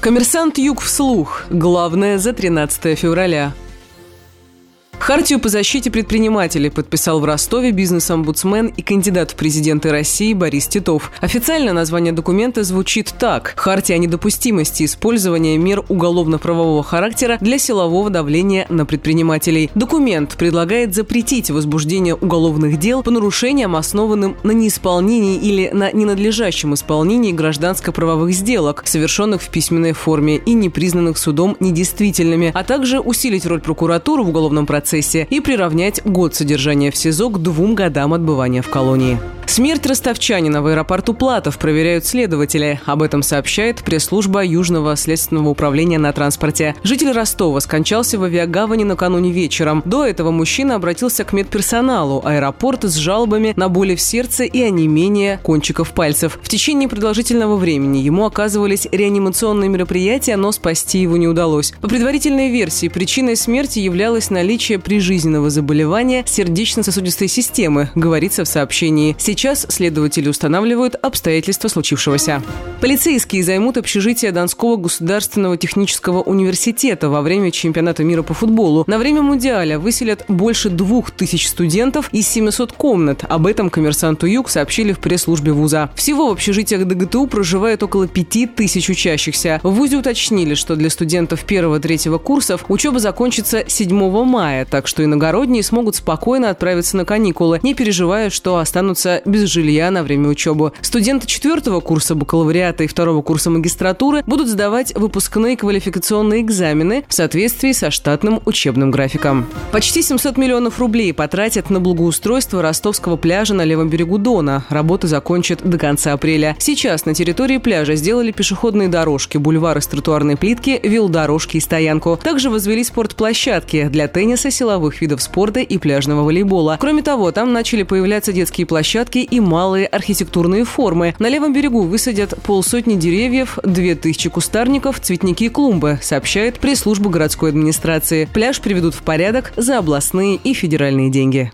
Коммерсант Юг вслух. Главное за 13 февраля. Хартию по защите предпринимателей подписал в Ростове бизнес-омбудсмен и кандидат в президенты России Борис Титов. Официально название документа звучит так. Хартия о недопустимости использования мер уголовно-правового характера для силового давления на предпринимателей. Документ предлагает запретить возбуждение уголовных дел по нарушениям, основанным на неисполнении или на ненадлежащем исполнении гражданско-правовых сделок, совершенных в письменной форме и не признанных судом недействительными, а также усилить роль прокуратуры в уголовном процессе процессе и приравнять год содержания в СИЗО к двум годам отбывания в колонии. Смерть ростовчанина в аэропорту Платов проверяют следователи. Об этом сообщает пресс-служба Южного следственного управления на транспорте. Житель Ростова скончался в авиагавани накануне вечером. До этого мужчина обратился к медперсоналу аэропорта с жалобами на боли в сердце и онемение кончиков пальцев. В течение продолжительного времени ему оказывались реанимационные мероприятия, но спасти его не удалось. По предварительной версии, причиной смерти являлось наличие прижизненного заболевания сердечно-сосудистой системы, говорится в сообщении. Сейчас следователи устанавливают обстоятельства случившегося. Полицейские займут общежитие Донского государственного технического университета во время чемпионата мира по футболу. На время Мундиаля выселят больше двух тысяч студентов из 700 комнат. Об этом коммерсанту Юг сообщили в пресс-службе вуза. Всего в общежитиях ДГТУ проживает около пяти тысяч учащихся. В вузе уточнили, что для студентов первого-третьего курсов учеба закончится 7 мая, так что иногородние смогут спокойно отправиться на каникулы, не переживая, что останутся без жилья на время учебы. Студенты четвертого курса бакалавриата и второго курса магистратуры будут сдавать выпускные квалификационные экзамены в соответствии со штатным учебным графиком. Почти 700 миллионов рублей потратят на благоустройство ростовского пляжа на левом берегу Дона. Работы закончат до конца апреля. Сейчас на территории пляжа сделали пешеходные дорожки, бульвары с тротуарной плитки, велодорожки и стоянку. Также возвели спортплощадки для тенниса, силовых видов спорта и пляжного волейбола. Кроме того, там начали появляться детские площадки и малые архитектурные формы. На левом берегу высадят полсотни деревьев, две тысячи кустарников, цветники и клумбы, сообщает пресс-служба городской администрации. Пляж приведут в порядок за областные и федеральные деньги.